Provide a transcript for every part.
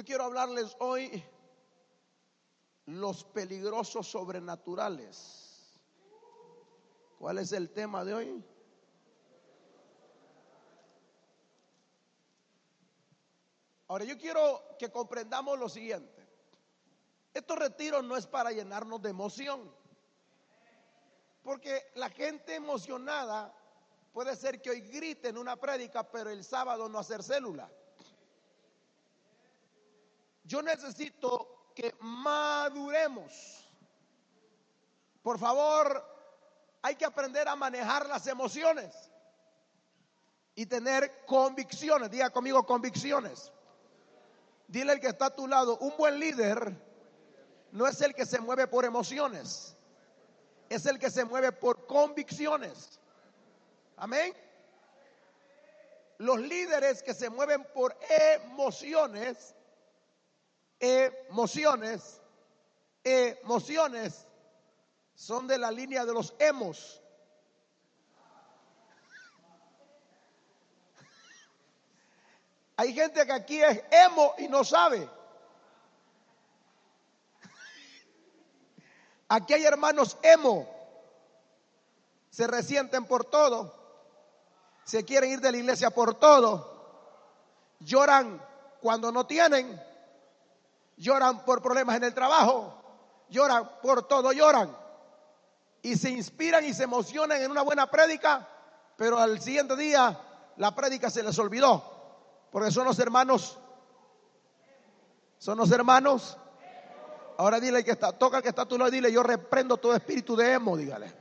Yo quiero hablarles hoy los peligrosos sobrenaturales. ¿Cuál es el tema de hoy? Ahora yo quiero que comprendamos lo siguiente. Estos retiros no es para llenarnos de emoción. Porque la gente emocionada puede ser que hoy grite en una prédica, pero el sábado no hacer célula. Yo necesito que maduremos. Por favor, hay que aprender a manejar las emociones y tener convicciones. Diga conmigo convicciones. Dile al que está a tu lado, un buen líder no es el que se mueve por emociones, es el que se mueve por convicciones. Amén. Los líderes que se mueven por emociones emociones, emociones son de la línea de los hemos. Hay gente que aquí es emo y no sabe. Aquí hay hermanos emo. Se resienten por todo. Se quieren ir de la iglesia por todo. Lloran cuando no tienen lloran por problemas en el trabajo, lloran por todo, lloran. Y se inspiran y se emocionan en una buena prédica, pero al siguiente día la prédica se les olvidó, porque son los hermanos, son los hermanos. Ahora dile que está, toca que está tú lo dile, yo reprendo todo espíritu de emo, dígale.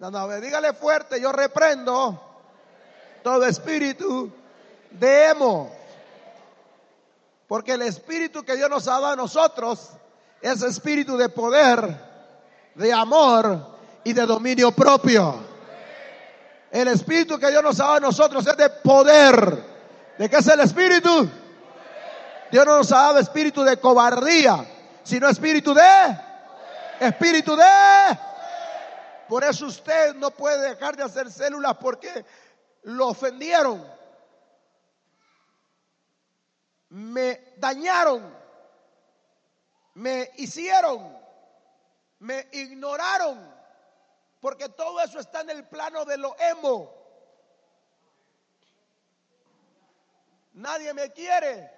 No, no, dígale fuerte, yo reprendo todo espíritu de emo. Porque el espíritu que Dios nos ha dado a nosotros es espíritu de poder, de amor y de dominio propio. El espíritu que Dios nos ha dado a nosotros es de poder. ¿De qué es el espíritu? Dios no nos ha dado espíritu de cobardía, sino espíritu de espíritu de por eso usted no puede dejar de hacer células porque lo ofendieron me dañaron, me hicieron, me ignoraron, porque todo eso está en el plano de lo emo. Nadie me quiere,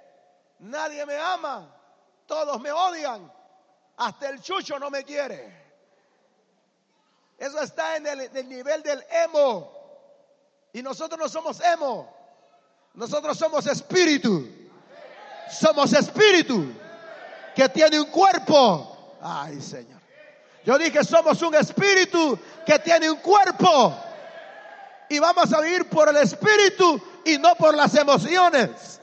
nadie me ama, todos me odian, hasta el chucho no me quiere. Eso está en el, nivel del emo. Y nosotros no somos emo, nosotros somos espíritu somos espíritu que tiene un cuerpo. Ay, Señor. Yo dije, somos un espíritu que tiene un cuerpo. Y vamos a vivir por el espíritu y no por las emociones.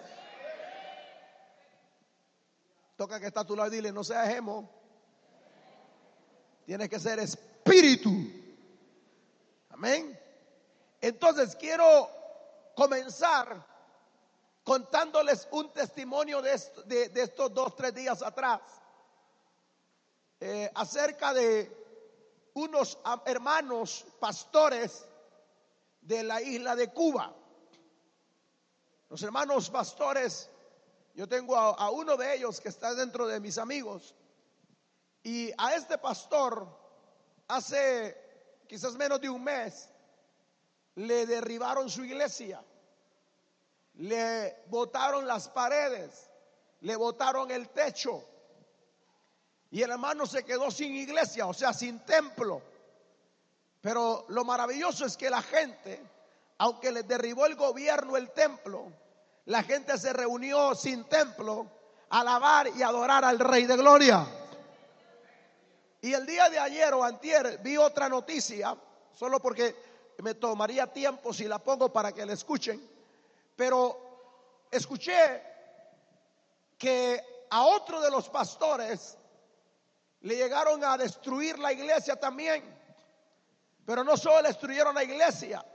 Toca que está a tu lado y dile, no seas emo. Tienes que ser espíritu. Amén. Entonces quiero comenzar contándoles un testimonio de, estos dos, tres días atrás, eh, acerca de unos hermanos pastores de la isla de Cuba. Los hermanos pastores, yo tengo a, uno de ellos que está dentro de mis amigos, y a este pastor hace quizás menos de un mes le derribaron su iglesia le botaron las paredes, le botaron el techo. Y el hermano se quedó sin iglesia, o sea, sin templo. Pero lo maravilloso es que la gente, aunque le derribó el gobierno el templo, la gente se reunió sin templo a alabar y adorar al Rey de Gloria. Y el día de ayer o antier vi otra noticia, solo porque me tomaría tiempo si la pongo para que la escuchen pero escuché que a otro de los pastores le llegaron a destruir la iglesia también. Pero no solo destruyeron la iglesia,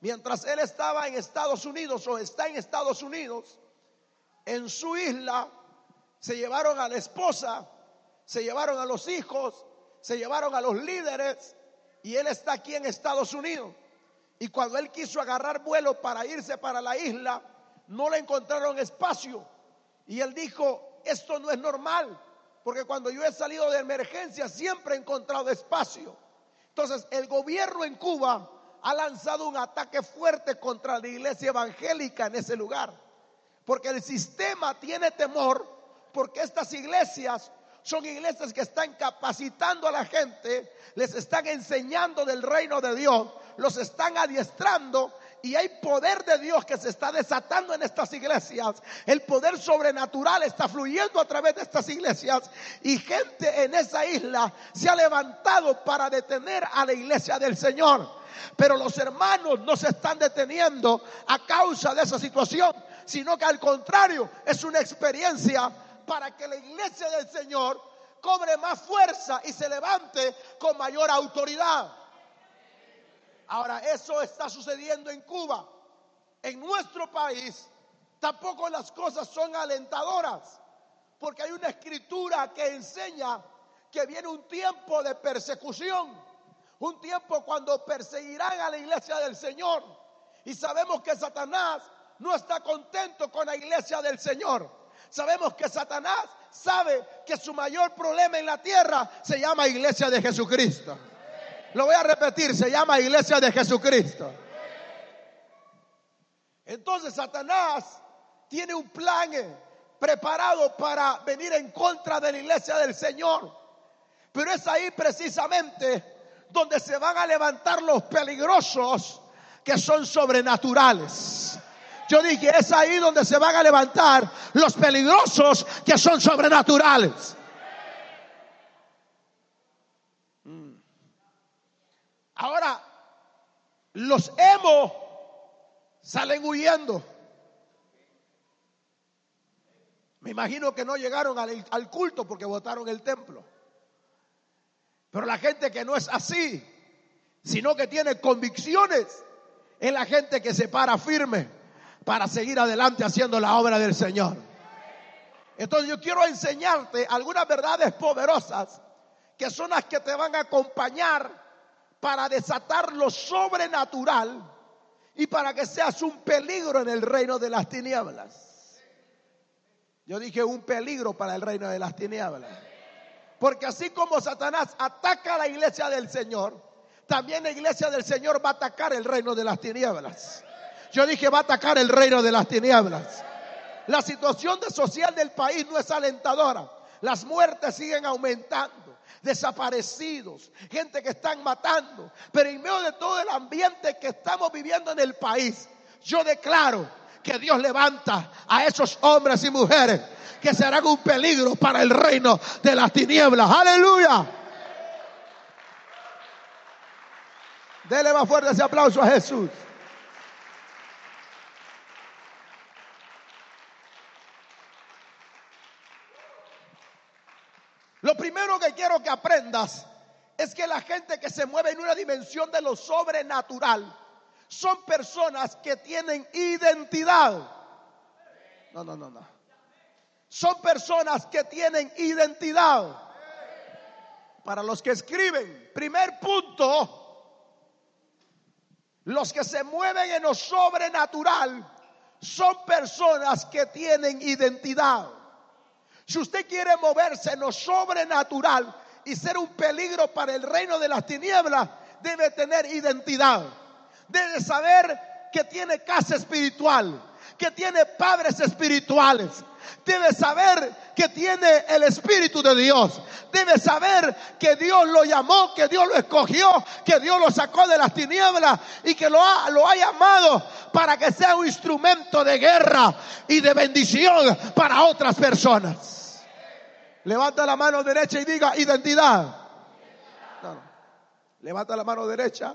mientras él estaba en Estados Unidos o está en Estados Unidos, en su isla se llevaron a la esposa, se llevaron a los hijos, se llevaron a los líderes y él está aquí en Estados Unidos. Y cuando él quiso agarrar vuelo para irse para la isla, no le encontraron espacio. Y él dijo, esto no es normal, porque cuando yo he salido de emergencia siempre he encontrado espacio. Entonces, el gobierno en Cuba ha lanzado un ataque fuerte contra la iglesia evangélica en ese lugar, porque el sistema tiene temor, porque estas iglesias son iglesias que están capacitando a la gente, les están enseñando del reino de Dios, los están adiestrando y hay poder de Dios que se está desatando en estas iglesias. El poder sobrenatural está fluyendo a través de estas iglesias y gente en esa isla se ha levantado para detener a la iglesia del Señor. Pero los hermanos no se están deteniendo a causa de esa situación, sino que al contrario es una experiencia para que la iglesia del Señor cobre más fuerza y se levante con mayor autoridad. Ahora, eso está sucediendo en Cuba. En nuestro país tampoco las cosas son alentadoras, porque hay una escritura que enseña que viene un tiempo de persecución, un tiempo cuando perseguirán a la iglesia del Señor. Y sabemos que Satanás no está contento con la iglesia del Señor. Sabemos que Satanás sabe que su mayor problema en la tierra se llama iglesia de Jesucristo. Lo voy a repetir, se llama iglesia de Jesucristo. Entonces Satanás tiene un plan eh, preparado para venir en contra de la iglesia del Señor. Pero es ahí precisamente donde se van a levantar los peligrosos que son sobrenaturales. Yo dije, es ahí donde se van a levantar los peligrosos que son sobrenaturales. Ahora, los emos salen huyendo. Me imagino que no llegaron al, culto porque votaron el templo. Pero la gente que no es así, sino que tiene convicciones, es la gente que se para firme para seguir adelante haciendo la obra del Señor. Entonces yo quiero enseñarte algunas verdades poderosas que son las que te van a acompañar para desatar lo sobrenatural y para que seas un peligro en el reino de las tinieblas. Yo dije un peligro para el reino de las tinieblas. Porque así como Satanás ataca a la iglesia del Señor, también la iglesia del Señor va a atacar el reino de las tinieblas. Yo dije, va a atacar el reino de las tinieblas. La situación social del país no es alentadora. Las muertes siguen aumentando, desaparecidos, gente que están matando. Pero en medio de todo el ambiente que estamos viviendo en el país, yo declaro que Dios levanta a esos hombres y mujeres que serán un peligro para el reino de las tinieblas. Aleluya. Dele más fuerte ese aplauso a Jesús. Lo primero que quiero que aprendas es que la gente que se mueve en una dimensión de lo sobrenatural son personas que tienen identidad. No, no, no, no. Son personas que tienen identidad. Para los que escriben, primer punto, los que se mueven en lo sobrenatural son personas que tienen identidad. Si usted quiere moverse en lo sobrenatural y ser un peligro para el reino de las tinieblas, debe tener identidad. Debe saber que tiene casa espiritual, que tiene padres espirituales. Debe saber que tiene el Espíritu de Dios. Debe saber que Dios lo llamó, que Dios lo escogió, que Dios lo sacó de las tinieblas y que lo ha, lo ha llamado para que sea un instrumento de guerra y de bendición para otras personas. Levanta la mano derecha y diga identidad. Levanta la mano derecha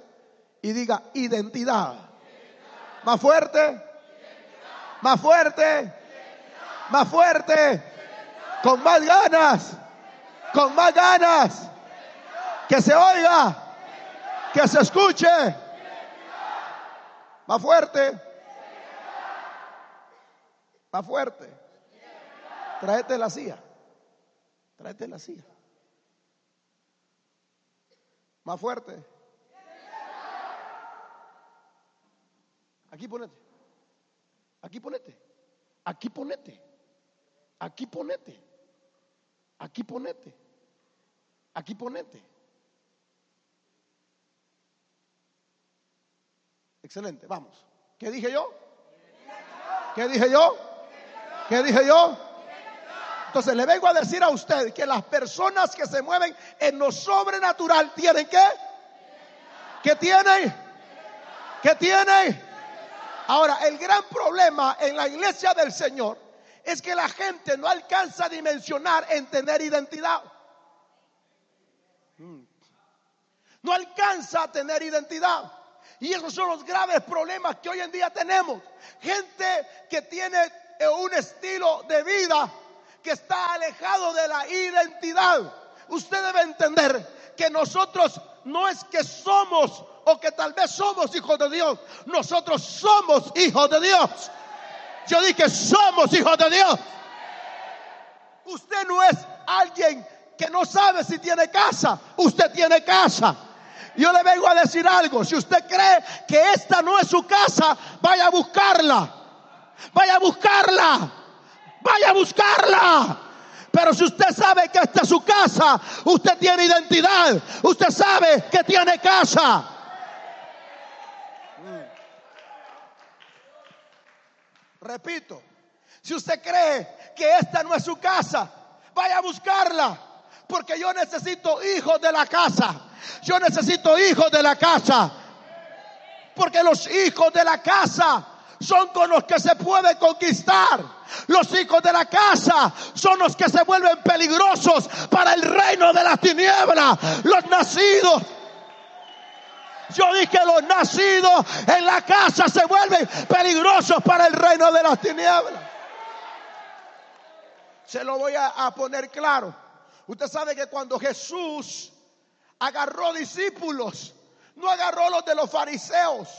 y diga identidad. Más fuerte. Más fuerte. Más fuerte. Con más ganas. Con más ganas. Que se oiga. Que se escuche. Más fuerte. Más fuerte. Tráete la silla. Tráete la silla. Más fuerte. Aquí ponete. Aquí ponete. Aquí ponete. Aquí ponete. Aquí ponete. Aquí ponete. Excelente, vamos. ¿Qué dije yo? ¿Qué dije yo? ¿Qué dije yo? Entonces le vengo a decir a usted que las personas que se mueven en lo sobrenatural tienen que, ¿qué tienen? ¿Qué tienen? Ahora, el gran problema en la iglesia del Señor es que la gente no alcanza a dimensionar en tener identidad. Mm. No alcanza a tener identidad. Y esos son los graves problemas que hoy en día tenemos. Gente que tiene un estilo de vida que está alejado de la identidad. Usted debe entender que nosotros no es que somos o que tal vez somos hijos de Dios. Nosotros somos hijos de Dios. Yo dije, somos hijos de Dios. Usted no es alguien que no sabe si tiene casa. Usted tiene casa. Yo le vengo a decir algo. Si usted cree que esta no es su casa, vaya a buscarla. Vaya a buscarla. Vaya a buscarla. Pero si usted sabe que esta es su casa, usted tiene identidad. Usted sabe que tiene casa. Repito, si usted cree que esta no es su casa, vaya a buscarla. Porque yo necesito hijos de la casa. Yo necesito hijos de la casa. Porque los hijos de la casa son con los que se puede conquistar. Los hijos de la casa son los que se vuelven peligrosos para el reino de las tinieblas. Los nacidos yo dije los nacidos en la casa se vuelven peligrosos para el reino de las tinieblas. Se lo voy a, poner claro. Usted sabe que cuando Jesús agarró discípulos, no agarró los de los fariseos,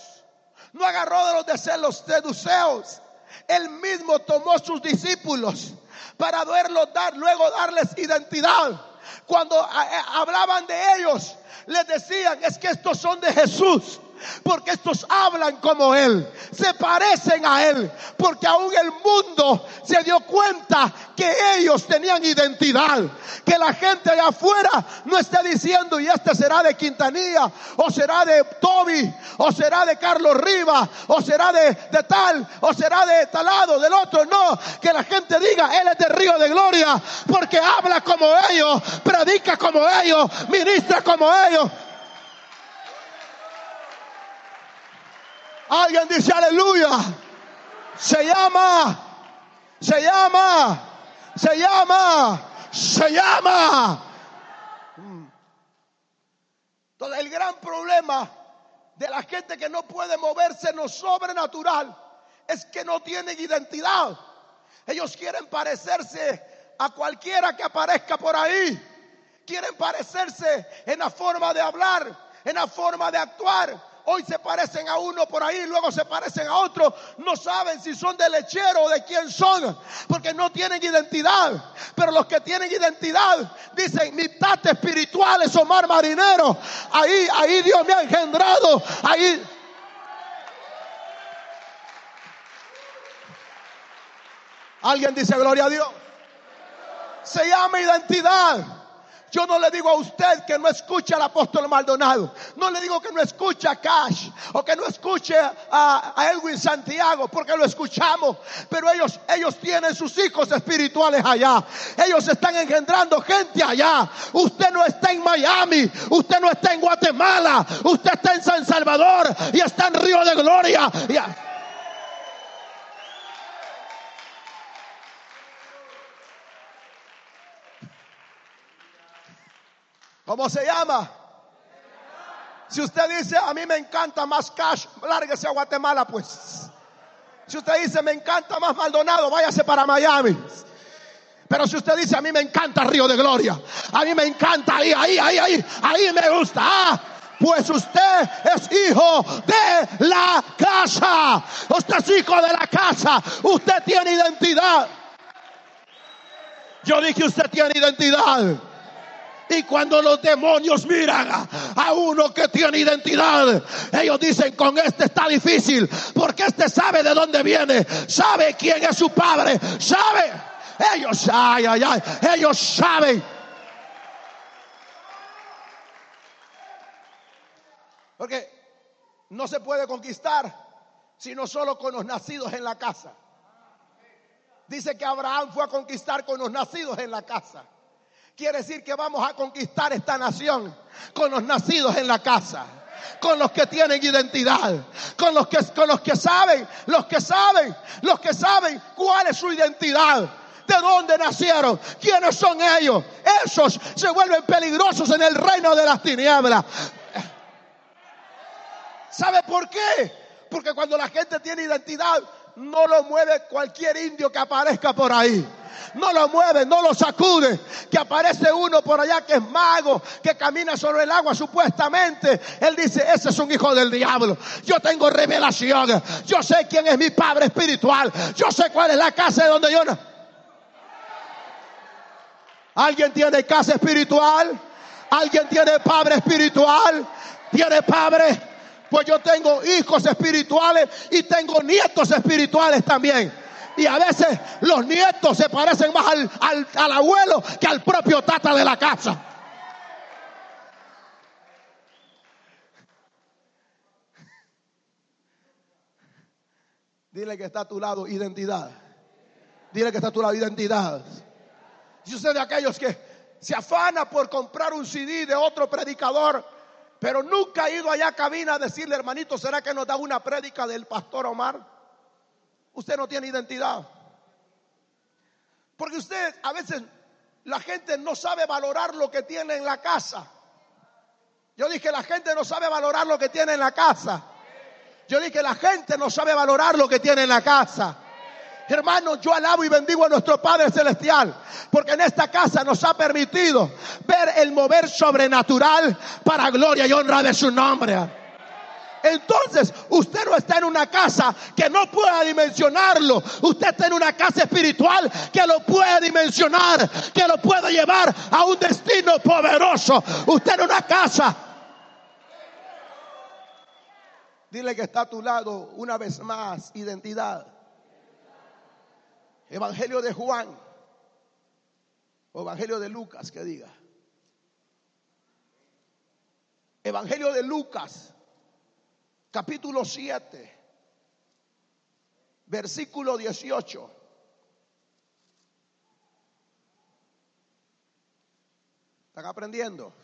no agarró de los de los seduceos. Él mismo tomó sus discípulos para verlos dar, luego darles identidad. Cuando eh, hablaban de ellos, les decían, es que estos son de Jesús. Porque estos hablan como Él, se parecen a Él, porque aún el mundo se dio cuenta que ellos tenían identidad, que la gente allá afuera no está diciendo, y este será de Quintanilla, o será de Toby, o será de Carlos Rivas, o será de, de tal, o será de talado, del otro, no, que la gente diga, Él es de Río de Gloria, porque habla como ellos, predica como ellos, ministra como ellos. Alguien dice aleluya. Se llama, se llama, se llama, se llama. Entonces el gran problema de la gente que no puede moverse en lo sobrenatural es que no tienen identidad. Ellos quieren parecerse a cualquiera que aparezca por ahí. Quieren parecerse en la forma de hablar, en la forma de actuar, hoy se parecen a uno por ahí, luego se parecen a otro, no saben si son de lechero o de quién son, porque no tienen identidad. Pero los que tienen identidad dicen, mi tate espiritual es Omar Marinero, ahí, ahí Dios me ha engendrado, ahí... Alguien dice gloria a Dios. Se llama identidad. Yo no le digo a usted que no escuche al apóstol Maldonado. No le digo que no escuche a Cash o que no escuche a, Elwin Santiago porque lo escuchamos. Pero ellos, ellos tienen sus hijos espirituales allá. Ellos están engendrando gente allá. Usted no está en Miami. Usted no está en Guatemala. Usted está en San Salvador y está en Río de Gloria. ¿Cómo se llama? Si usted dice, a mí me encanta más cash, lárguese a Guatemala, pues. Si usted dice, me encanta más Maldonado, váyase para Miami. Pero si usted dice, a mí me encanta Río de Gloria, a mí me encanta ahí, ahí, ahí, ahí, ahí me gusta. Ah, pues usted es hijo de la casa. Usted es hijo de la casa. Usted tiene identidad. Yo dije, usted tiene identidad. Y cuando los demonios miran a, uno que tiene identidad, ellos dicen, con este está difícil, porque este sabe de dónde viene, sabe quién es su padre, sabe. Ellos, ay, ay, ay, ellos saben. Porque no se puede conquistar sino solo con los nacidos en la casa. Dice que Abraham fue a conquistar con los nacidos en la casa. Quiere decir que vamos a conquistar esta nación con los nacidos en la casa con los que tienen identidad, con los que, con los que saben, los que saben, los que saben cuál es su identidad, de dónde nacieron, quiénes son ellos. Esos se vuelven peligrosos en el reino de las tinieblas. ¿Sabe por qué? Porque cuando la gente tiene identidad, no lo mueve cualquier indio que aparezca por ahí. No lo mueve, no lo sacude. Que aparece uno por allá que es mago, que camina sobre el agua supuestamente. Él dice, ese es un hijo del diablo. Yo tengo revelación. Yo sé quién es mi padre espiritual. Yo sé cuál es la casa de donde yo... ¿Alguien tiene casa espiritual? ¿Alguien tiene padre espiritual? ¿Tiene padre? Pues yo tengo hijos espirituales y tengo nietos espirituales también. Y a veces los nietos se parecen más al, al abuelo que al propio tata de la casa. Dile que está a tu lado identidad. Dile que está a tu lado identidad. Yo sé de aquellos que se afana por comprar un CD de otro predicador pero nunca ha ido allá a cabina a decirle, hermanito, ¿será que nos da una prédica del pastor Omar? Usted no tiene identidad. Porque usted, a veces, la gente no sabe valorar lo que tiene en la casa. Yo dije, la gente no sabe valorar lo que tiene en la casa. Yo dije, la gente no sabe valorar lo que tiene en la casa. Hermanos, yo alabo y bendigo a nuestro Padre Celestial, porque en esta casa nos ha permitido ver el mover sobrenatural para gloria y honra de su nombre. Entonces, usted no está en una casa que no pueda dimensionarlo. Usted está en una casa espiritual que lo puede dimensionar, que lo puede llevar a un destino poderoso. Usted en una casa. Dile que está a tu lado una vez más, identidad. Evangelio de Juan Evangelio de Lucas, que diga. Evangelio de Lucas, capítulo 7, versículo 18. ¿Están aprendiendo?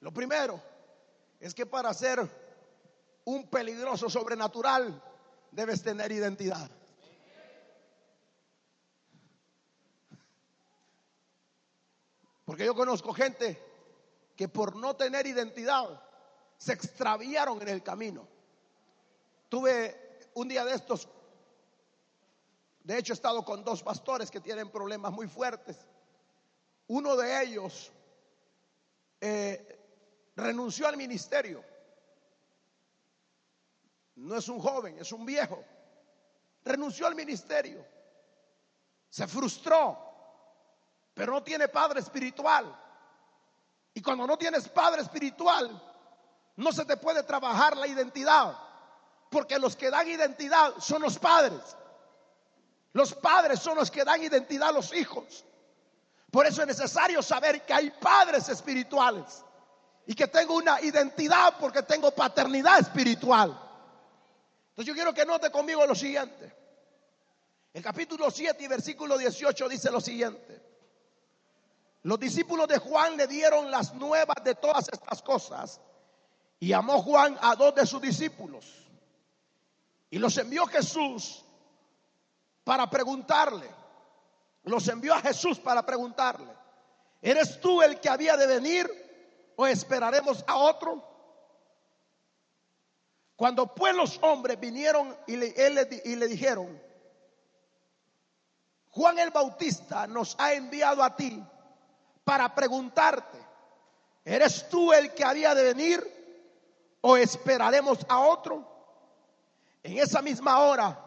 Lo primero, es que para ser un peligroso sobrenatural debes tener identidad. Porque yo conozco gente que por no tener identidad se extraviaron en el camino. Tuve un día de estos, de hecho he estado con dos pastores que tienen problemas muy fuertes. Uno de ellos eh, renunció al ministerio. No es un joven, es un viejo. Renunció al ministerio. Se frustró, pero no tiene padre espiritual. Y cuando no tienes padre espiritual, no se te puede trabajar la identidad, porque los que dan identidad son los padres. Los padres son los que dan identidad a los hijos. Por eso es necesario saber que hay padres espirituales y que tengo una identidad porque tengo paternidad espiritual. Entonces yo quiero que note conmigo lo siguiente. El capítulo 7 y versículo 18 dice lo siguiente. Los discípulos de Juan le dieron las nuevas de todas estas cosas y amó Juan a dos de sus discípulos. Y los envió Jesús para preguntarle. Los envió a Jesús para preguntarle. ¿Eres tú el que había de venir o esperaremos a otro? Cuando pues los hombres vinieron y y le dijeron, Juan el Bautista nos ha enviado a ti para preguntarte, ¿eres tú el que había de venir o esperaremos a otro? En esa misma hora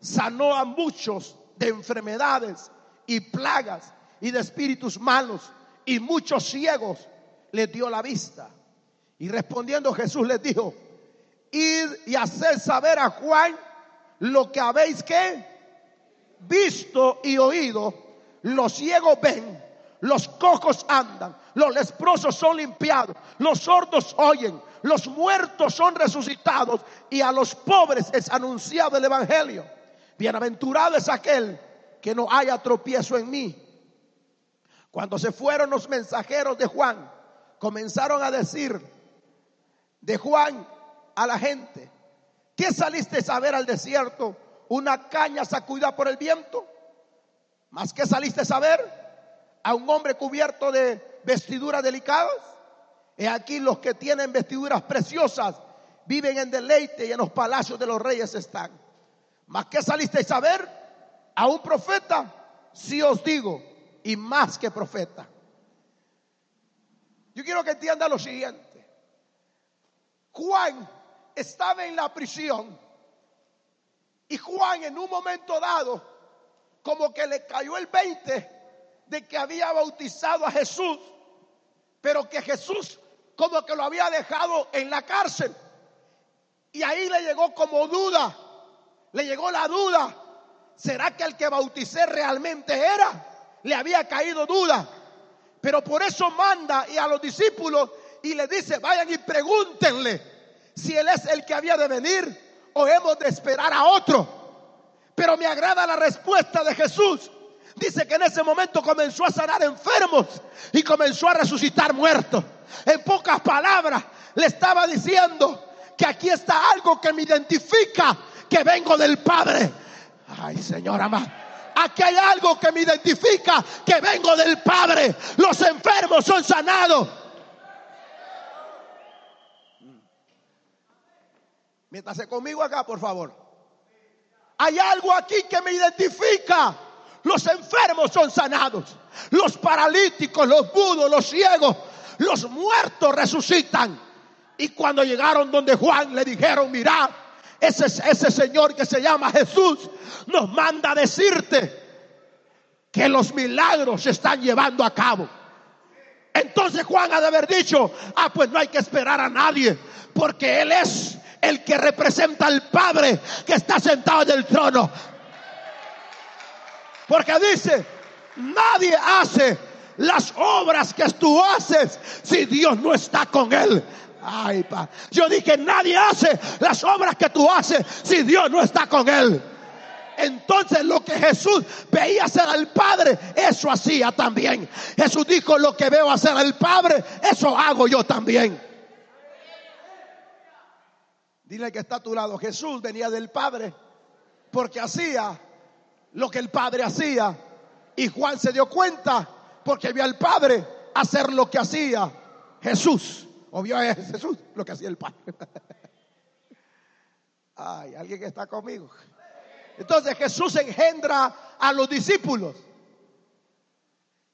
sanó a muchos de enfermedades y plagas y de espíritus malos y muchos ciegos les dio la vista. Y respondiendo Jesús les dijo, id y hacer saber a Juan lo que habéis que visto y oído. Los ciegos ven, los cojos andan, los leprosos son limpiados, los sordos oyen, los muertos son resucitados y a los pobres es anunciado el Evangelio. Bienaventurado es aquel que no haya tropiezo en mí. Cuando se fueron los mensajeros de Juan, comenzaron a decir de Juan a la gente, ¿qué saliste a ver al desierto? ¿Una caña sacudida por el viento? ¿Más que saliste a ver? ¿A un hombre cubierto de vestiduras delicadas? He aquí los que tienen vestiduras preciosas viven en deleite y en los palacios de los reyes están. ¿Más que salisteis a ver? ¿A un profeta? Si os digo, y más que profeta. Yo quiero que entienda lo siguiente. Juan estaba en la prisión y Juan en un momento dado como que le cayó el 20 de que había bautizado a Jesús, pero que Jesús como que lo había dejado en la cárcel. Y ahí le llegó como duda, le llegó la duda, ¿será que el que bauticé realmente era? Le había caído duda. Pero por eso manda y a los discípulos y le dice, vayan y pregúntenle si él es el que había de venir o hemos de esperar a otro. Pero me agrada la respuesta de Jesús. Dice que en ese momento comenzó a sanar enfermos y comenzó a resucitar muertos. En pocas palabras, le estaba diciendo que aquí está algo que me identifica que vengo del Padre. Ay, Señor amado. Aquí hay algo que me identifica que vengo del Padre. Los enfermos son sanados. Métase conmigo acá, por favor. Hay algo aquí que me identifica. Los enfermos son sanados. Los paralíticos, los budos, los ciegos, los muertos resucitan. Y cuando llegaron donde Juan le dijeron, mira, ese, ese Señor que se llama Jesús nos manda decirte que los milagros se están llevando a cabo. Entonces Juan ha de haber dicho, ah, pues no hay que esperar a nadie, porque Él es el que representa al Padre que está sentado en el trono. Porque dice, nadie hace las obras que tú haces si Dios no está con él. Ay, pa. Yo dije, nadie hace las obras que tú haces si Dios no está con él. Entonces lo que Jesús veía hacer al Padre, eso hacía también. Jesús dijo, lo que veo hacer al Padre, eso hago yo también. Dile que está a tu lado, Jesús venía del Padre porque hacía lo que el Padre hacía. Y Juan se dio cuenta porque vio al Padre hacer lo que hacía Jesús. O vio a Jesús lo que hacía el Padre. Ay, alguien que está conmigo. Entonces Jesús engendra a los discípulos.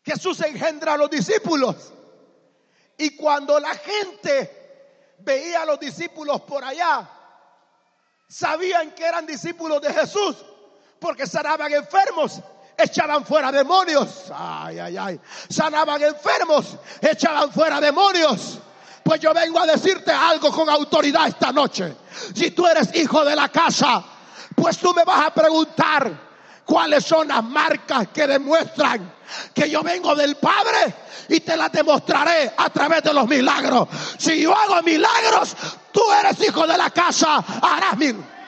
Jesús engendra a los discípulos. Y cuando la gente veía a los discípulos por allá, sabían que eran discípulos de Jesús porque sanaban enfermos, echaban fuera demonios. Ay, ay, ay. Sanaban enfermos, echaban fuera demonios. Pues yo vengo a decirte algo con autoridad esta noche. Si tú eres hijo de la casa, pues tú me vas a preguntar cuáles son las marcas que demuestran que yo vengo del Padre y te las demostraré a través de los milagros. Si yo hago milagros, tú eres hijo de la casa, harás milagros.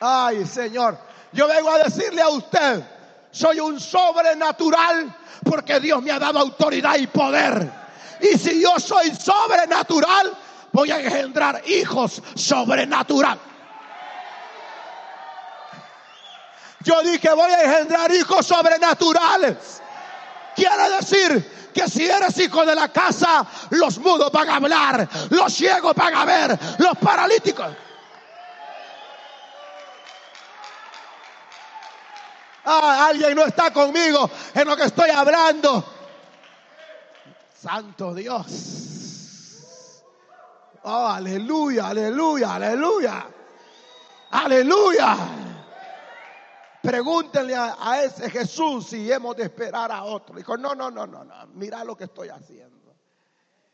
Ay, Señor, yo vengo a decirle a usted, soy un sobrenatural porque Dios me ha dado autoridad y poder. Y si yo soy sobrenatural, voy a engendrar hijos sobrenatural. Yo dije, voy a engendrar hijos sobrenaturales. Quiere decir que si eres hijo de la casa, los mudos van a hablar, los ciegos van a ver, los paralíticos. Ah, alguien no está conmigo en lo que estoy hablando. Santo Dios. Oh, aleluya, aleluya, aleluya. Aleluya. Pregúntenle a, a ese Jesús si hemos de esperar a otro. Dijo, no, no, no, no, no. Mira lo que estoy haciendo.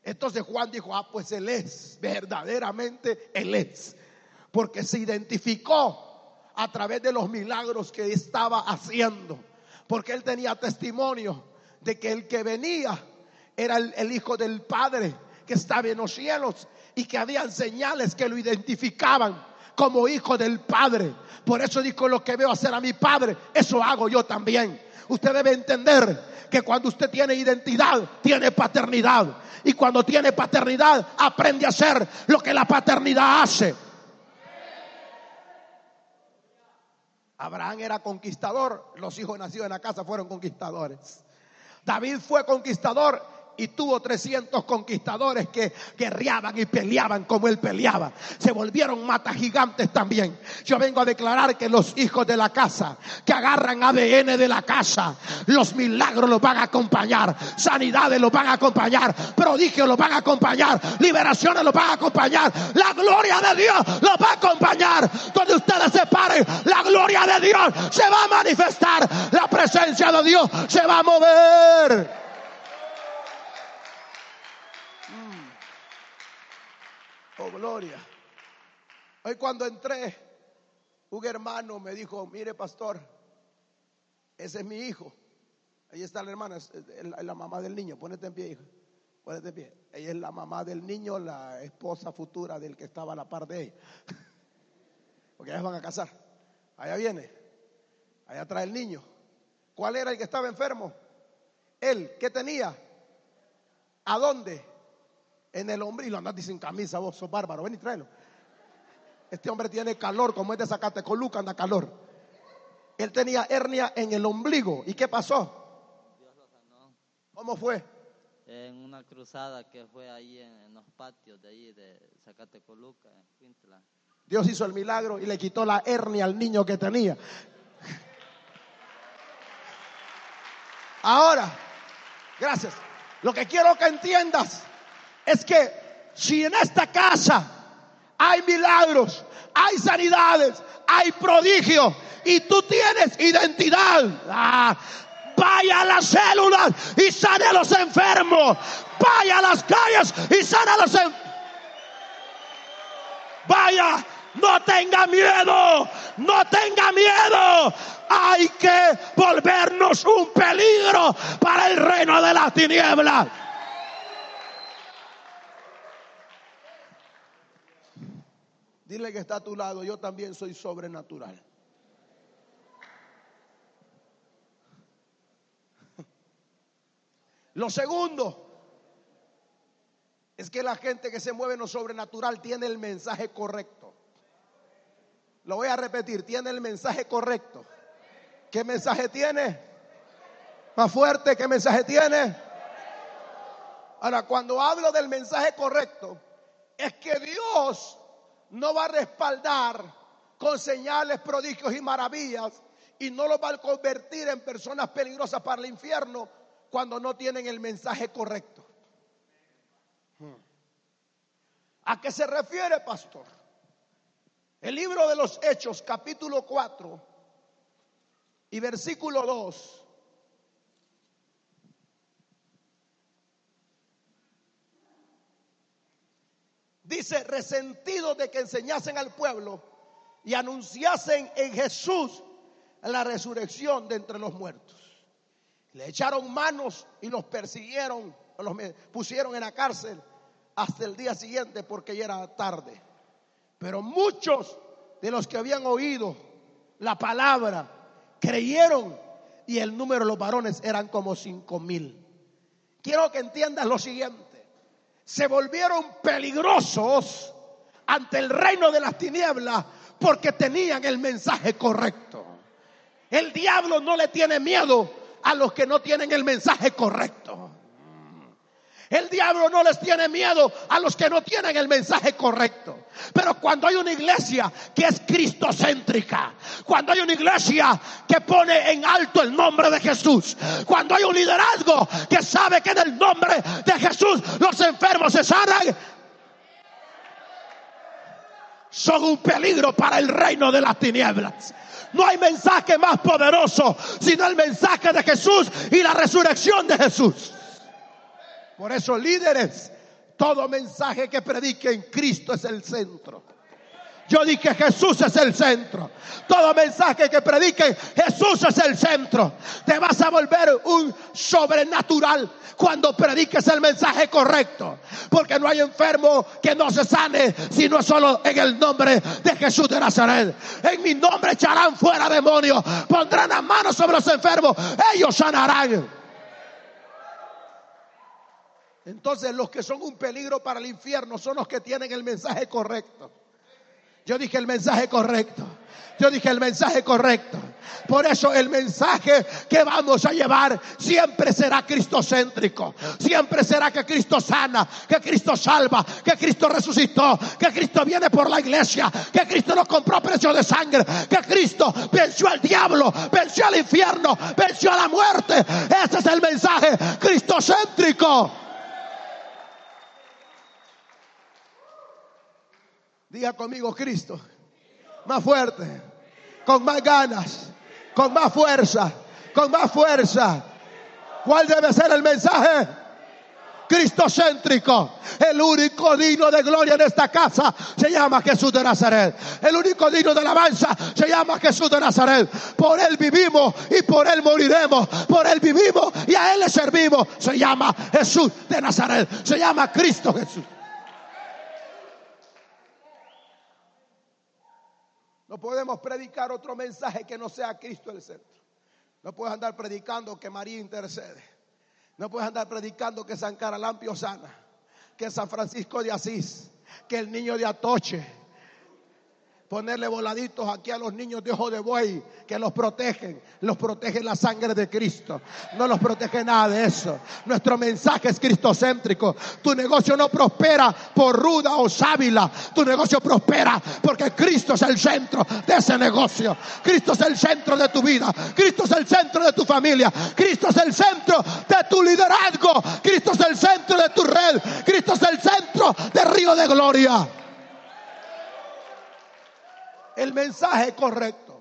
Entonces Juan dijo, ah, pues él es, verdaderamente él es. Porque se identificó a través de los milagros que estaba haciendo. Porque él tenía testimonio de que el que venía era el, Hijo del Padre que estaba en los cielos y que habían señales que lo identificaban como hijo del Padre. Por eso dijo lo que veo hacer a mi Padre, eso hago yo también. Usted debe entender que cuando usted tiene identidad, tiene paternidad. Y cuando tiene paternidad, aprende a hacer lo que la paternidad hace. Abraham era conquistador, los hijos nacidos en la casa fueron conquistadores. David fue conquistador y tuvo 300 conquistadores que guerreaban y peleaban como él peleaba. Se volvieron mata gigantes también. Yo vengo a declarar que los hijos de la casa, que agarran ADN de la casa, los milagros los van a acompañar, sanidades los van a acompañar, prodigios los van a acompañar, liberaciones los van a acompañar, la gloria de Dios los va a acompañar. Donde ustedes se paren, la gloria de Dios se va a manifestar, la presencia de Dios se va a mover. Oh, gloria. Hoy cuando entré, un hermano me dijo, mire pastor, ese es mi hijo. Ahí está la hermana, es la mamá del niño. Ponete en pie, hijo. Ponete en pie. Ella es la mamá del niño, la esposa futura del que estaba a la par de ella. Porque ellas van a casar. Allá viene. Allá trae el niño. ¿Cuál era el que estaba enfermo? Él, ¿qué tenía? ¿A dónde? En el hombre y lo andas sin camisa, vos sos bárbaro, ven y tráelo. Este hombre tiene calor, como es de Zacatecoluca, anda calor. Él tenía hernia en el ombligo. ¿Y qué pasó? Dios lo sanó ¿Cómo fue? en una cruzada que fue ahí en, en los patios de ahí de Zacatecoluca, en Quintla. Dios hizo el milagro y le quitó la hernia al niño que tenía. Ahora, gracias. Lo que quiero que entiendas es que si en esta casa hay milagros, hay sanidades, hay prodigios y tú tienes identidad, ah, vaya a las células y sane a los enfermos, vaya a las calles y sane a los enfermos. Vaya, no tenga miedo, no tenga miedo. Hay que volvernos un peligro para el reino de las tinieblas. Dile que está a tu lado, yo también soy sobrenatural. Lo segundo es que la gente que se mueve en lo sobrenatural tiene el mensaje correcto. Lo voy a repetir, tiene el mensaje correcto. ¿Qué mensaje tiene? Más fuerte, ¿qué mensaje tiene? Ahora, cuando hablo del mensaje correcto, es que Dios no va a respaldar con señales, prodigios y maravillas y no los va a convertir en personas peligrosas para el infierno cuando no tienen el mensaje correcto. Hmm. ¿A qué se refiere, pastor? El libro de los Hechos, capítulo 4 y versículo 2. Dice, resentidos de que enseñasen al pueblo y anunciasen en Jesús la resurrección de entre los muertos. Le echaron manos y los persiguieron, los pusieron en la cárcel hasta el día siguiente porque ya era tarde. Pero muchos de los que habían oído la palabra creyeron y el número de los varones eran como cinco mil. Quiero que entiendas lo siguiente. Se volvieron peligrosos ante el reino de las tinieblas porque tenían el mensaje correcto. El diablo no le tiene miedo a los que no tienen el mensaje correcto. El diablo no les tiene miedo a los que no tienen el mensaje correcto. Pero cuando hay una iglesia que es cristocéntrica, cuando hay una iglesia que pone en alto el nombre de Jesús, cuando hay un liderazgo que sabe que en el nombre de Jesús los enfermos se sanan, son un peligro para el reino de las tinieblas. No hay mensaje más poderoso sino el mensaje de Jesús y la resurrección de Jesús. Por eso, líderes, todo mensaje que prediquen Cristo es el centro. Yo dije Jesús es el centro. Todo mensaje que prediquen Jesús es el centro. Te vas a volver un sobrenatural cuando prediques el mensaje correcto. Porque no hay enfermo que no se sane, sino solo en el nombre de Jesús de Nazaret. En mi nombre echarán fuera demonios. Pondrán las manos sobre los enfermos. Ellos sanarán. Entonces los que son un peligro para el infierno son los que tienen el mensaje correcto. Yo dije el mensaje correcto. Yo dije el mensaje correcto. Por eso el mensaje que vamos a llevar siempre será cristocéntrico. Siempre será que Cristo sana, que Cristo salva, que Cristo resucitó, que Cristo viene por la iglesia, que Cristo nos compró precio de sangre, que Cristo venció al diablo, venció al infierno, venció a la muerte. Ese es el mensaje cristocéntrico. Diga conmigo Cristo. Más fuerte. Con más ganas. Con más fuerza. Con más fuerza. ¿Cuál debe ser el mensaje? Cristocéntrico. El único digno de gloria en esta casa se llama Jesús de Nazaret. El único digno de alabanza se llama Jesús de Nazaret. Por Él vivimos y por Él moriremos. Por Él vivimos y a Él le servimos. Se llama Jesús de Nazaret. Se llama Cristo Jesús. No podemos predicar otro mensaje que no sea Cristo el centro. No puedes andar predicando que María intercede. No puedes andar predicando que San Caralampio sana, que San Francisco de Asís, que el niño de Atoche, ponerle voladitos aquí a los niños de ojo de buey que los protegen. Los protege la sangre de Cristo. No los protege nada de eso. Nuestro mensaje es cristocéntrico. Tu negocio no prospera por ruda o sábila. Tu negocio prospera porque Cristo es el centro de ese negocio. Cristo es el centro de tu vida. Cristo es el centro de tu familia. Cristo es el centro de tu liderazgo. Cristo es el centro de tu red. Cristo es el centro de Río de Gloria el mensaje correcto.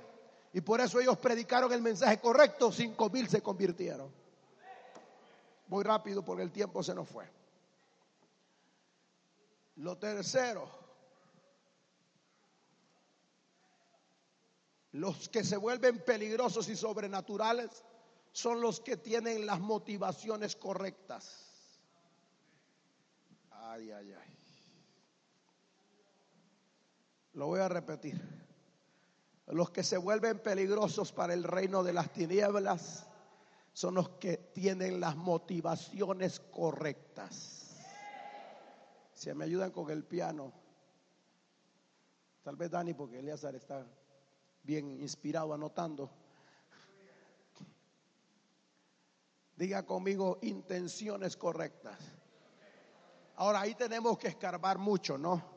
Y por eso ellos predicaron el mensaje correcto, cinco mil se convirtieron. Muy rápido porque el tiempo se nos fue. Lo tercero, los que se vuelven peligrosos y sobrenaturales son los que tienen las motivaciones correctas. Ay, ay, ay. Lo voy a repetir. Los que se vuelven peligrosos para el reino de las tinieblas son los que tienen las motivaciones correctas. Si me ayudan con el piano, tal vez Dani, porque Eleazar está bien inspirado anotando. Diga conmigo intenciones correctas. Ahora ahí tenemos que escarbar mucho, ¿no?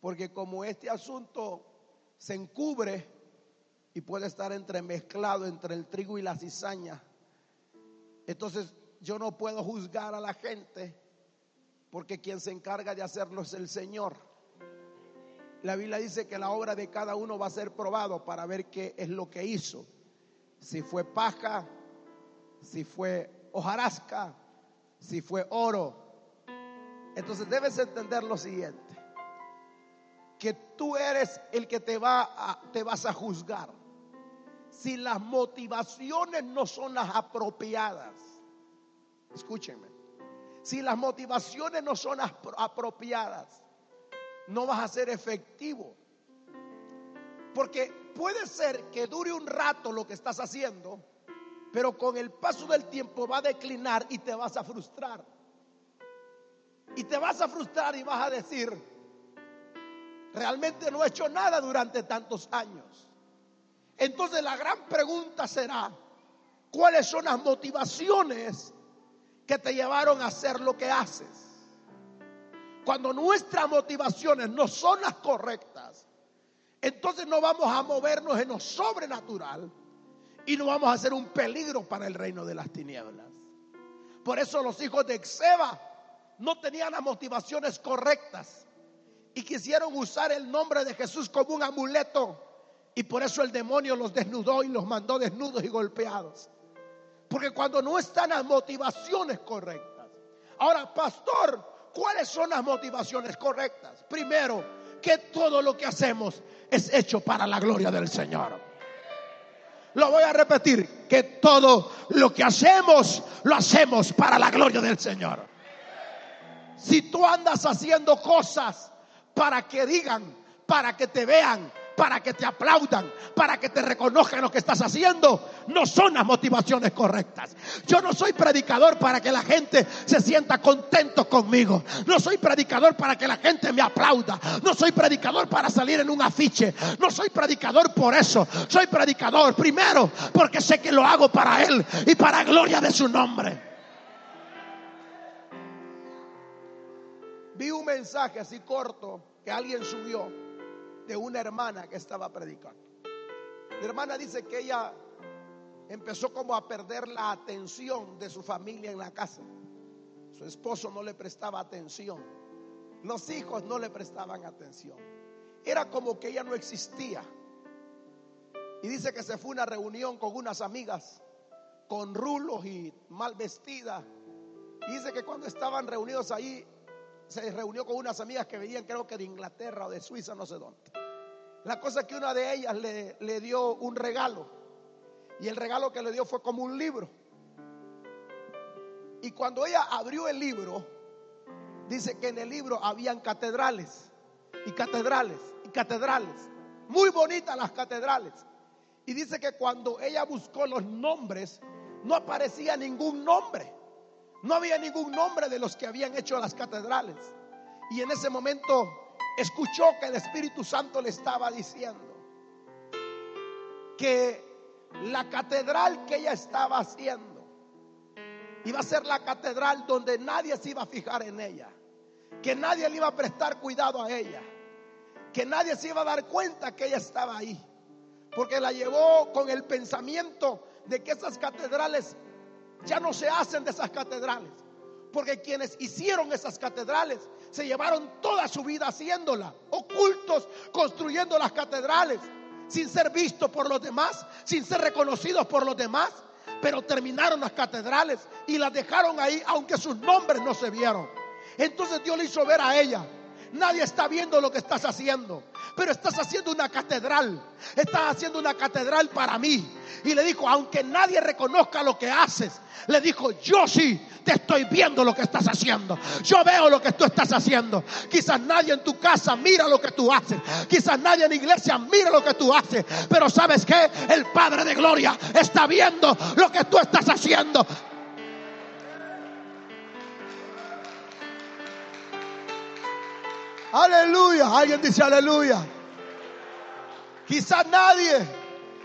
Porque como este asunto se encubre y puede estar entremezclado entre el trigo y la cizaña, entonces yo no puedo juzgar a la gente porque quien se encarga de hacerlo es el Señor. La Biblia dice que la obra de cada uno va a ser probado para ver qué es lo que hizo. Si fue paja, si fue hojarasca, si fue oro. Entonces debes entender lo siguiente que tú eres el que te, va a, te vas a juzgar. Si las motivaciones no son las apropiadas, escúchenme, si las motivaciones no son apropiadas, no vas a ser efectivo. Porque puede ser que dure un rato lo que estás haciendo, pero con el paso del tiempo va a declinar y te vas a frustrar. Y te vas a frustrar y vas a decir, realmente no he hecho nada durante tantos años. Entonces la gran pregunta será, ¿cuáles son las motivaciones que te llevaron a hacer lo que haces? Cuando nuestras motivaciones no son las correctas, entonces no vamos a movernos en lo sobrenatural y no vamos a ser un peligro para el reino de las tinieblas. Por eso los hijos de Exeba no tenían las motivaciones correctas y quisieron usar el nombre de Jesús como un amuleto. Y por eso el demonio los desnudó y los mandó desnudos y golpeados. Porque cuando no están las motivaciones correctas. Ahora, pastor, ¿cuáles son las motivaciones correctas? Primero, que todo lo que hacemos es hecho para la gloria del Señor. Lo voy a repetir, que todo lo que hacemos lo hacemos para la gloria del Señor. Si tú andas haciendo cosas para que digan, para que te vean, para que te aplaudan, para que te reconozcan lo que estás haciendo, no son las motivaciones correctas. Yo no soy predicador para que la gente se sienta contento conmigo. No soy predicador para que la gente me aplauda. No soy predicador para salir en un afiche. No soy predicador por eso. Soy predicador primero porque sé que lo hago para Él y para gloria de su nombre. Vi un mensaje así corto que alguien subió de una hermana que estaba predicando. La hermana dice que ella empezó como a perder la atención de su familia en la casa. Su esposo no le prestaba atención. Los hijos no le prestaban atención. Era como que ella no existía. Y dice que se fue a una reunión con unas amigas con rulos y mal vestidas. Y dice que cuando estaban reunidos ahí, se reunió con unas amigas que venían creo que de Inglaterra o de Suiza, no sé dónde. La cosa es que una de ellas le, le dio un regalo. Y el regalo que le dio fue como un libro. Y cuando ella abrió el libro, dice que en el libro habían catedrales y catedrales y catedrales. Muy bonitas las catedrales. Y dice que cuando ella buscó los nombres, no aparecía ningún nombre. No había ningún nombre de los que habían hecho las catedrales. Y en ese momento escuchó que el Espíritu Santo le estaba diciendo que la catedral que ella estaba haciendo iba a ser la catedral donde nadie se iba a fijar en ella, que nadie le iba a prestar cuidado a ella, que nadie se iba a dar cuenta que ella estaba ahí, porque la llevó con el pensamiento de que esas catedrales ya no se hacen de esas catedrales, porque quienes hicieron esas catedrales se llevaron toda su vida haciéndola, ocultos, construyendo las catedrales, sin ser vistos por los demás, sin ser reconocidos por los demás, pero terminaron las catedrales y las dejaron ahí, aunque sus nombres no se vieron. Entonces Dios le hizo ver a ella Nadie está viendo lo que estás haciendo. Pero estás haciendo una catedral. Estás haciendo una catedral para mí. Y le dijo, aunque nadie reconozca lo que haces, le dijo, yo sí te estoy viendo lo que estás haciendo. Yo veo lo que tú estás haciendo. Quizás nadie en tu casa mira lo que tú haces. Quizás nadie en la iglesia mira lo que tú haces. Pero sabes que el Padre de Gloria está viendo lo que tú estás haciendo. Aleluya. Alguien dice aleluya. Quizás nadie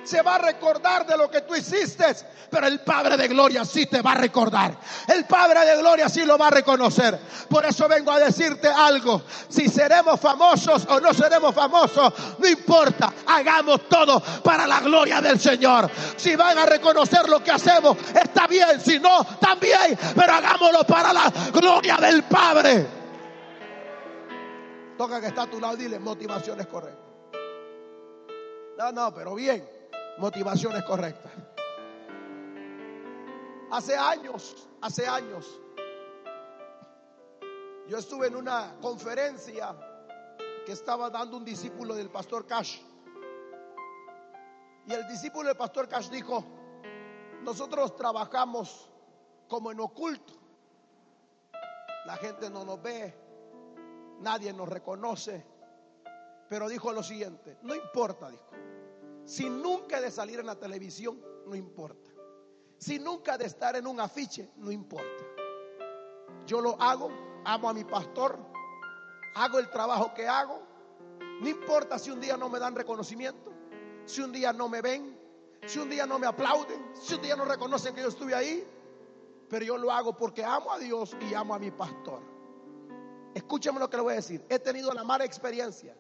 se va a recordar de lo que tú hiciste, pero el Padre de Gloria sí te va a recordar. El Padre de Gloria sí lo va a reconocer. Por eso vengo a decirte algo. Si seremos famosos o no seremos famosos, no importa. Hagamos todo para la gloria del Señor. Si van a reconocer lo que hacemos, está bien. Si no, también. Pero hagámoslo para la gloria del Padre. Toca que está a tu lado y dile motivaciones correctas. No, no, pero bien, motivaciones correctas. Hace años, hace años, yo estuve en una conferencia que estaba dando un discípulo del pastor Cash. Y el discípulo del pastor Cash dijo, nosotros trabajamos como en oculto. La gente no nos ve, nadie nos reconoce. Pero dijo lo siguiente, no importa, dijo. Si nunca de salir en la televisión, no importa. Si nunca de estar en un afiche, no importa. Yo lo hago, amo a mi pastor, hago el trabajo que hago. No importa si un día no me dan reconocimiento, si un día no me ven, si un día no me aplauden, si un día no reconocen que yo estuve ahí. Pero yo lo hago porque amo a Dios y amo a mi pastor. Escúchame lo que le voy a decir. He tenido la mala experiencia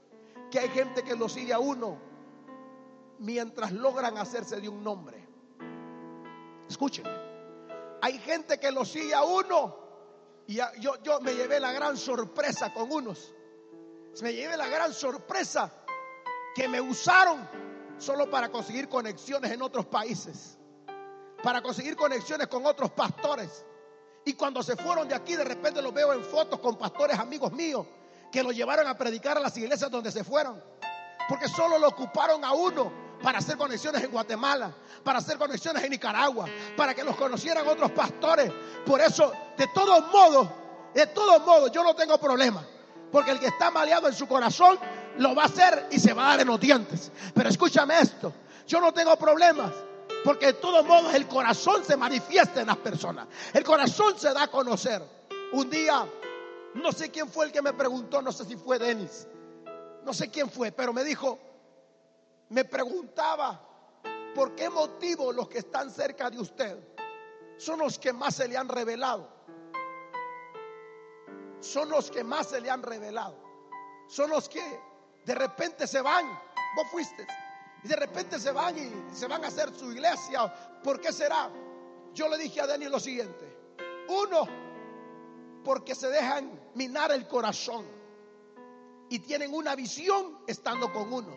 que hay gente que lo sigue a uno mientras logran hacerse de un nombre. Escúcheme. Hay gente que lo sigue a uno y yo, yo me llevé la gran sorpresa con unos Me llevé la gran sorpresa que me usaron solo para conseguir conexiones en otros países, para conseguir conexiones con otros pastores. Y cuando se fueron de aquí, de repente los veo en fotos con pastores amigos míos que lo llevaron a predicar a las iglesias donde se fueron. Porque solo lo ocuparon a uno para hacer conexiones en Guatemala, para hacer conexiones en Nicaragua, para que los conocieran otros pastores. Por eso, de todos modos, de todos modos, yo no tengo problema. Porque el que está maleado en su corazón lo va a hacer y se va a dar en los dientes. Pero escúchame esto, yo no tengo problemas. Porque de todos modos el corazón se manifiesta en las personas. El corazón se da a conocer. Un día, no sé quién fue el que me preguntó, no sé si fue Denis. No sé quién fue, pero me dijo, me preguntaba, ¿por qué motivo los que están cerca de usted son los que más se le han revelado? Son los que más se le han revelado. Son los que de repente se van. Vos fuiste. Y de repente se van y se van a hacer su iglesia. ¿Por qué será? Yo le dije a Daniel lo siguiente. Uno, porque se dejan minar el corazón. Y tienen una visión estando con unos.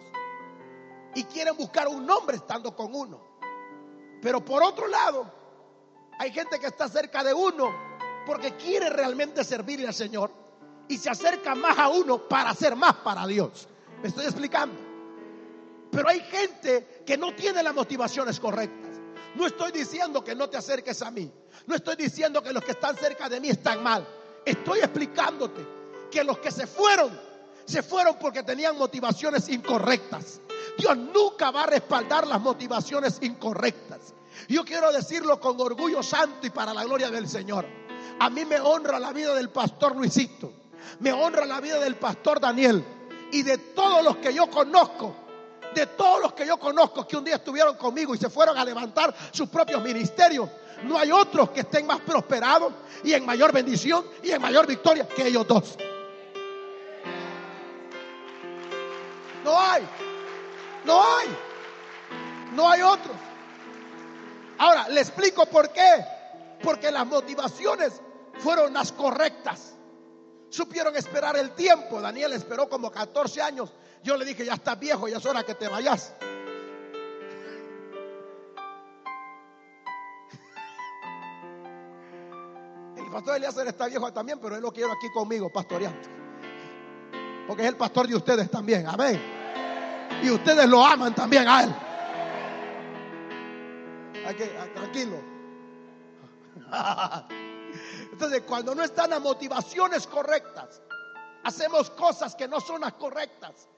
Y quieren buscar un nombre estando con uno. Pero por otro lado, hay gente que está cerca de uno porque quiere realmente servirle al Señor. Y se acerca más a uno para hacer más para Dios. ¿Me estoy explicando? Pero hay gente que no tiene las motivaciones correctas. No estoy diciendo que no te acerques a mí. No estoy diciendo que los que están cerca de mí están mal. Estoy explicándote que los que se fueron, se fueron porque tenían motivaciones incorrectas. Dios nunca va a respaldar las motivaciones incorrectas. Yo quiero decirlo con orgullo santo y para la gloria del Señor. A mí me honra la vida del pastor Luisito. Me honra la vida del pastor Daniel. Y de todos los que yo conozco, de todos los que yo conozco que un día estuvieron conmigo y se fueron a levantar sus propios ministerios, no hay otros que estén más prosperados y en mayor bendición y en mayor victoria que ellos dos. No hay, no hay, no hay otros. Ahora, le explico por qué. Porque las motivaciones fueron las correctas. Supieron esperar el tiempo. Daniel esperó como 14 años. Yo le dije, ya estás viejo, ya es hora que te vayas. El pastor Elías está viejo también, pero él lo quiero aquí conmigo, pastoreando. Porque es el pastor de ustedes también. Amén. Y ustedes lo aman también a él. Ah, tranquilo. Entonces, cuando no están las motivaciones correctas, hacemos cosas que no son las correctas.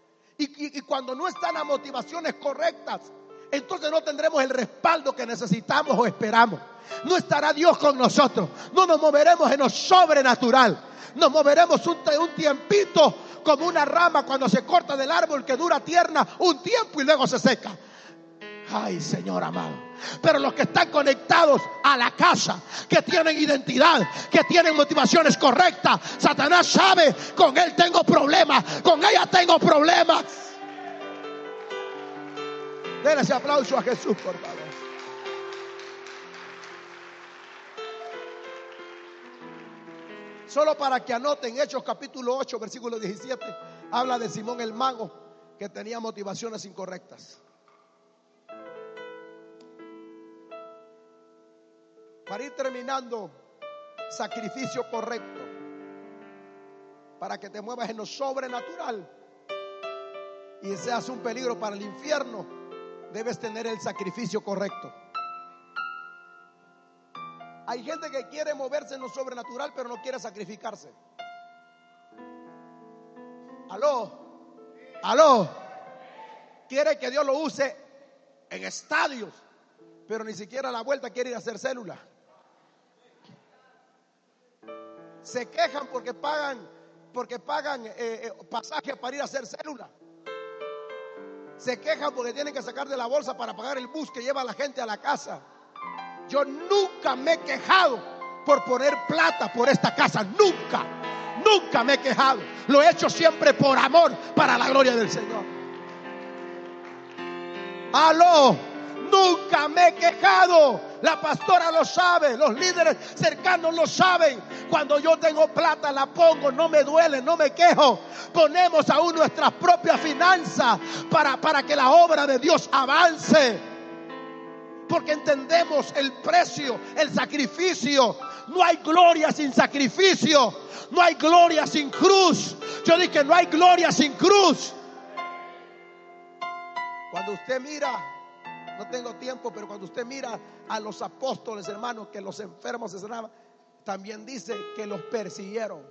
Y, cuando no están las motivaciones correctas, entonces no tendremos el respaldo que necesitamos o esperamos. No estará Dios con nosotros. No nos moveremos en lo sobrenatural. Nos moveremos un, un tiempito como una rama cuando se corta del árbol que dura tierna un tiempo y luego se seca. Ay, Señor amado. Pero los que están conectados a la casa, que tienen identidad, que tienen motivaciones correctas, Satanás sabe, con él tengo problemas, con ella tengo problemas. Denle ese aplauso a Jesús, por favor. Solo para que anoten Hechos capítulo 8, versículo 17, habla de Simón el mago que tenía motivaciones incorrectas. Para ir terminando, sacrificio correcto. Para que te muevas en lo sobrenatural y seas un peligro para el infierno, debes tener el sacrificio correcto. Hay gente que quiere moverse en lo sobrenatural, pero no quiere sacrificarse. Aló, aló. Quiere que Dios lo use en estadios, pero ni siquiera a la vuelta quiere ir a hacer célula. Se quejan porque pagan, porque pagan eh, eh, pasajes para ir a hacer célula. Se quejan porque tienen que sacar de la bolsa para pagar el bus que lleva a la gente a la casa. Yo nunca me he quejado por poner plata por esta casa. Nunca, nunca me he quejado. Lo he hecho siempre por amor para la gloria del Señor. Aló, nunca me he quejado La pastora lo sabe, los líderes cercanos lo saben. Cuando yo tengo plata la pongo, no me duele, no me quejo. Ponemos aún nuestras propias finanzas para, para que la obra de Dios avance. Porque entendemos el precio, el sacrificio. No hay gloria sin sacrificio. No hay gloria sin cruz. Yo dije, no hay gloria sin cruz. Cuando usted mira no tengo tiempo, pero cuando usted mira a los apóstoles, hermanos, que los enfermos se sanaban, también dice que los persiguieron.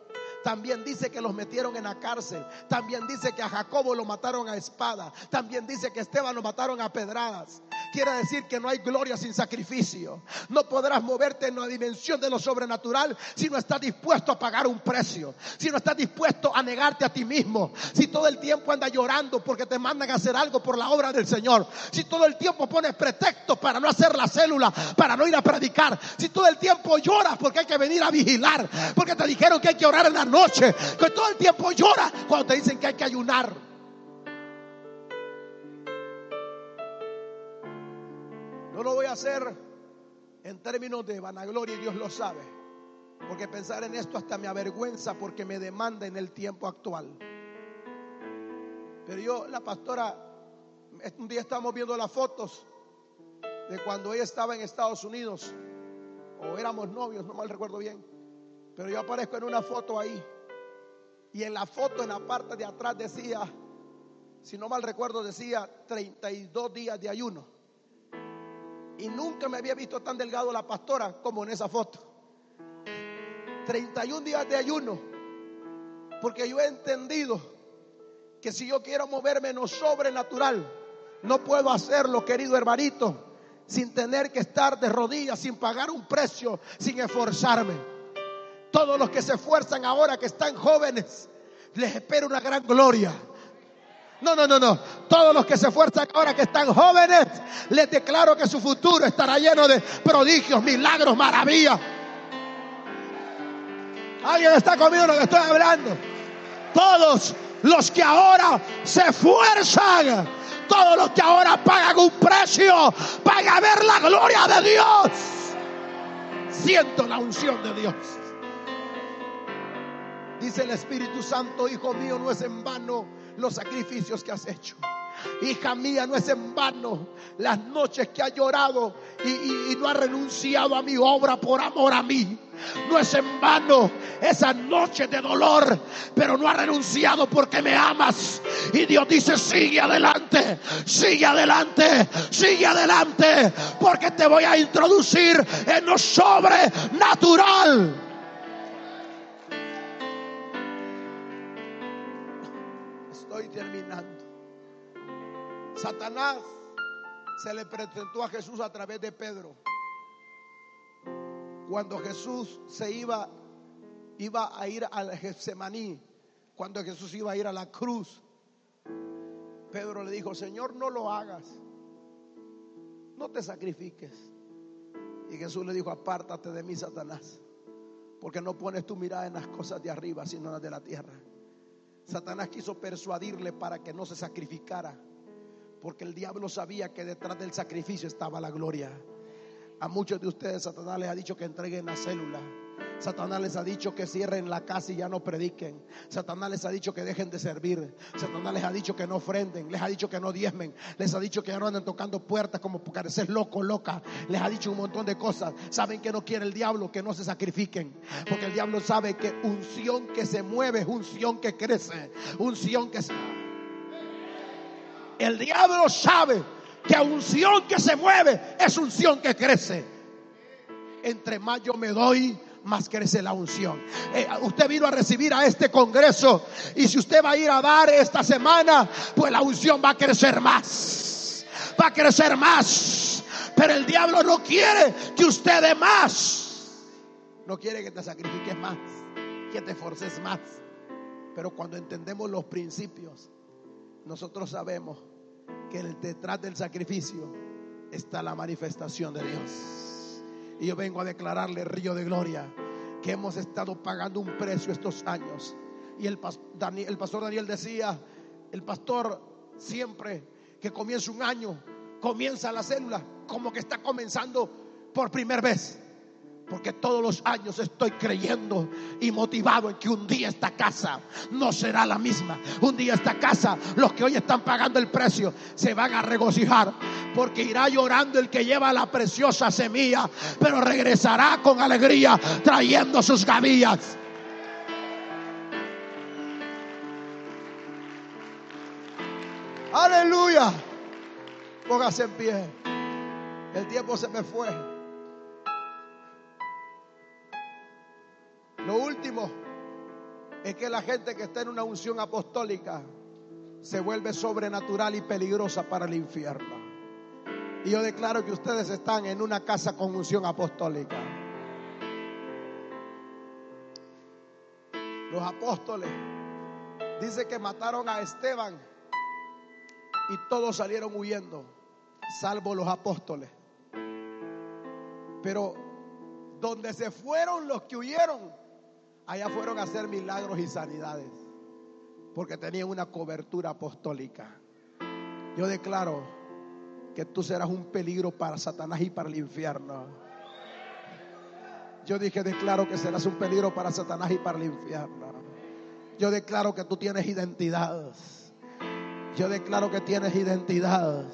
También dice que los metieron en la cárcel. También dice que a Jacobo lo mataron a espada. También dice que a Esteban lo mataron a pedradas. Quiere decir que no hay gloria sin sacrificio. No podrás moverte en la dimensión de lo sobrenatural si no estás dispuesto a pagar un precio. Si no estás dispuesto a negarte a ti mismo. Si todo el tiempo andas llorando porque te mandan a hacer algo por la obra del Señor. Si todo el tiempo pones pretextos para no hacer la célula, para no ir a predicar. Si todo el tiempo lloras porque hay que venir a vigilar. Porque te dijeron que hay que orar en la noche noche, que todo el tiempo llora cuando te dicen que hay que ayunar. No lo voy a hacer en términos de vanagloria y Dios lo sabe. Porque pensar en esto hasta me avergüenza porque me demanda en el tiempo actual. Pero yo, la pastora, un día estábamos viendo las fotos de cuando ella estaba en Estados Unidos, o éramos novios, no mal recuerdo bien. Pero yo aparezco en una foto ahí. Y en la foto, en la parte de atrás decía, si no mal recuerdo, decía 32 días de ayuno. Y nunca me había visto tan delgado la pastora como en esa foto. 31 días de ayuno. Porque yo he entendido que si yo quiero moverme en lo sobrenatural, no puedo hacerlo, querido hermanito, sin tener que estar de rodillas, sin pagar un precio, sin esforzarme. Todos los que se esfuerzan ahora, que están jóvenes, les espera una gran gloria. No, no, no, no. Todos los que se esfuerzan ahora que están jóvenes, les declaro que su futuro estará lleno de prodigios, milagros, maravillas. ¿Alguien está conmigo lo que estoy hablando? Todos los que ahora se esfuerzan, todos los que ahora pagan un precio para ver la gloria de Dios. Siento la unción de Dios. Dice el Espíritu Santo, hijo mío, no es en vano los sacrificios que has hecho. Hija mía, no es en vano las noches que ha llorado y, no ha renunciado a mi obra por amor a mí. No es en vano esas noches de dolor, pero no ha renunciado porque me amas. Y Dios dice, sigue adelante, sigue adelante, sigue adelante, porque te voy a introducir en lo sobrenatural. Satanás se le presentó a Jesús a través de Pedro. Cuando Jesús se iba, iba a ir al Getsemaní, cuando Jesús iba a ir a la cruz, Pedro le dijo, Señor, no lo hagas, no te sacrifiques. Y Jesús le dijo, apártate de mí, Satanás, porque no pones tu mirada en las cosas de arriba, sino en las de la tierra. Satanás quiso persuadirle para que no se sacrificara, porque el diablo sabía que detrás del sacrificio estaba la gloria. A muchos de ustedes Satanás les ha dicho que entreguen la célula. Satanás les ha dicho que cierren la casa y ya no prediquen. Satanás les ha dicho que dejen de servir. Satanás les ha dicho que no ofrenden. Les ha dicho que no diezmen. Les ha dicho que ya no anden tocando puertas como parecer loco, loca. Les ha dicho un montón de cosas. Saben que no quiere el diablo que no se sacrifiquen. Porque el diablo sabe que unción que se mueve es unción que crece. Unción que se... El diablo sabe que unción que se mueve es unción que crece. Entre más yo me doy, más crece la unción. Eh, usted vino a recibir a este congreso y si usted va a ir a dar esta semana, pues la unción va a crecer más. Va a crecer más. Pero el diablo no quiere que usted dé más. No quiere que te sacrifiques más, que te forces más. Pero cuando entendemos los principios, nosotros sabemos que detrás del sacrificio está la manifestación de Dios. Y yo vengo a declararle, río de gloria, que hemos estado pagando un precio estos años. Y el, el pastor Daniel decía, el pastor siempre que comienza un año, comienza la célula como que está comenzando por primera vez. Porque todos los años estoy creyendo y motivado en que un día esta casa no será la misma. Un día esta casa, los que hoy están pagando el precio, se van a regocijar. Porque irá llorando el que lleva la preciosa semilla, pero regresará con alegría trayendo sus gavillas. Aleluya. Póngase en pie. El tiempo se me fue. Lo último es que la gente que está en una unción apostólica se vuelve sobrenatural y peligrosa para el infierno. Y yo declaro que ustedes están en una casa con unción apostólica. Los apóstoles dice que mataron a Esteban y todos salieron huyendo, salvo los apóstoles. Pero donde se fueron los que huyeron, allá fueron a hacer milagros y sanidades, porque tenían una cobertura apostólica. Yo declaro que tú serás un peligro para Satanás y para el infierno. Yo dije, declaro que serás un peligro para Satanás y para el infierno. Yo declaro que tú tienes identidad. Yo declaro que tienes identidad.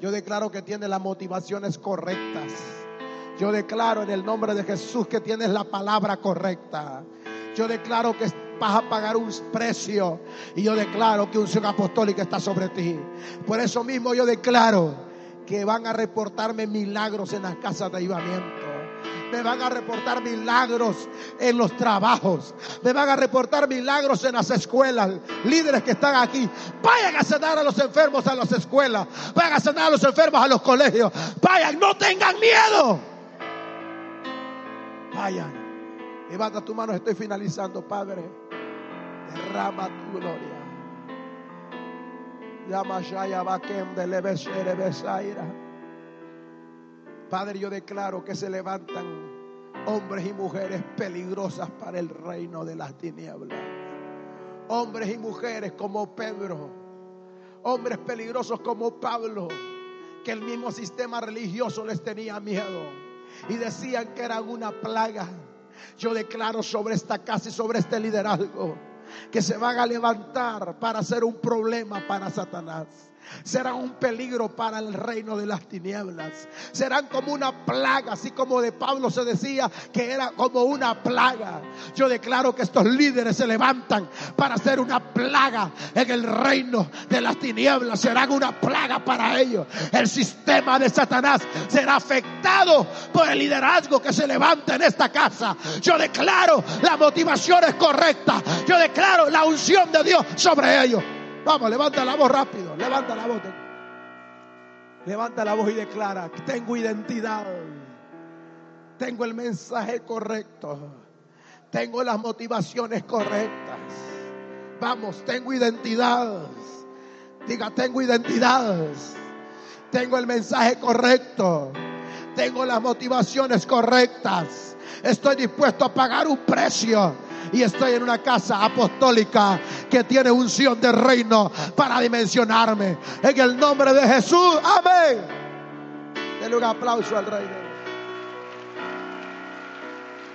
Yo declaro que tienes las motivaciones correctas. Yo declaro en el nombre de Jesús que tienes la palabra correcta. Yo declaro que vas a pagar un precio. Y yo declaro que un unción apostólica está sobre ti. Por eso mismo yo declaro que van a reportarme milagros en las casas de ayudamiento. Me van a reportar milagros en los trabajos. Me van a reportar milagros en las escuelas. Líderes que están aquí. Vayan a sanar a los enfermos a las escuelas. Vayan a sanar a los enfermos a los colegios. Vayan, no tengan miedo. Vayan. Levanta tu mano, estoy finalizando, Padre. Derrama tu gloria. Padre, yo declaro que se levantan hombres y mujeres peligrosas para el reino de las tinieblas. Hombres y mujeres como Pedro. Hombres peligrosos como Pablo. Que el mismo sistema religioso les tenía miedo. Y decían que eran una plaga. Yo declaro sobre esta casa y sobre este liderazgo que se van a levantar para ser un problema para Satanás serán un peligro para el reino de las tinieblas. Serán como una plaga, así como de Pablo se decía que era como una plaga. Yo declaro que estos líderes se levantan para ser una plaga en el reino de las tinieblas. Serán una plaga para ellos. El sistema de Satanás será afectado por el liderazgo que se levanta en esta casa. Yo declaro la motivación es correcta. Yo declaro la unción de Dios sobre ellos. Vamos, levanta la voz rápido, levanta la voz. Levanta la voz y declara, tengo identidad, tengo el mensaje correcto, tengo las motivaciones correctas. Vamos, tengo identidad. Diga, tengo identidad. Tengo el mensaje correcto. Tengo las motivaciones correctas. Estoy dispuesto a pagar un precio y estoy en una casa apostólica que tiene unción de reino para dimensionarme. En el nombre de Jesús, amén. Denle un aplauso al rey.